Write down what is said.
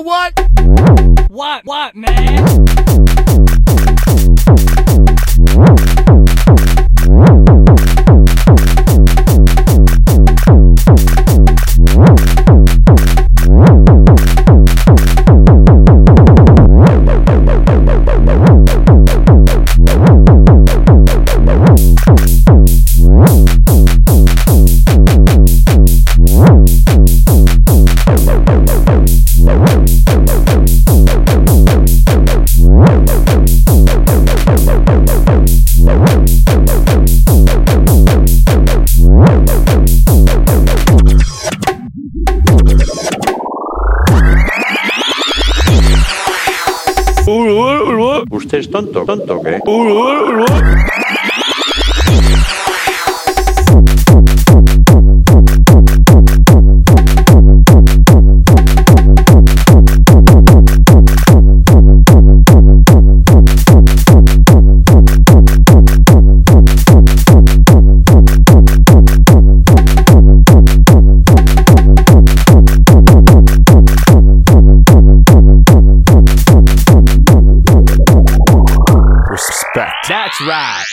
what? What? What, man? ¿Usted es tonto? ¿Tonto qué? That's right.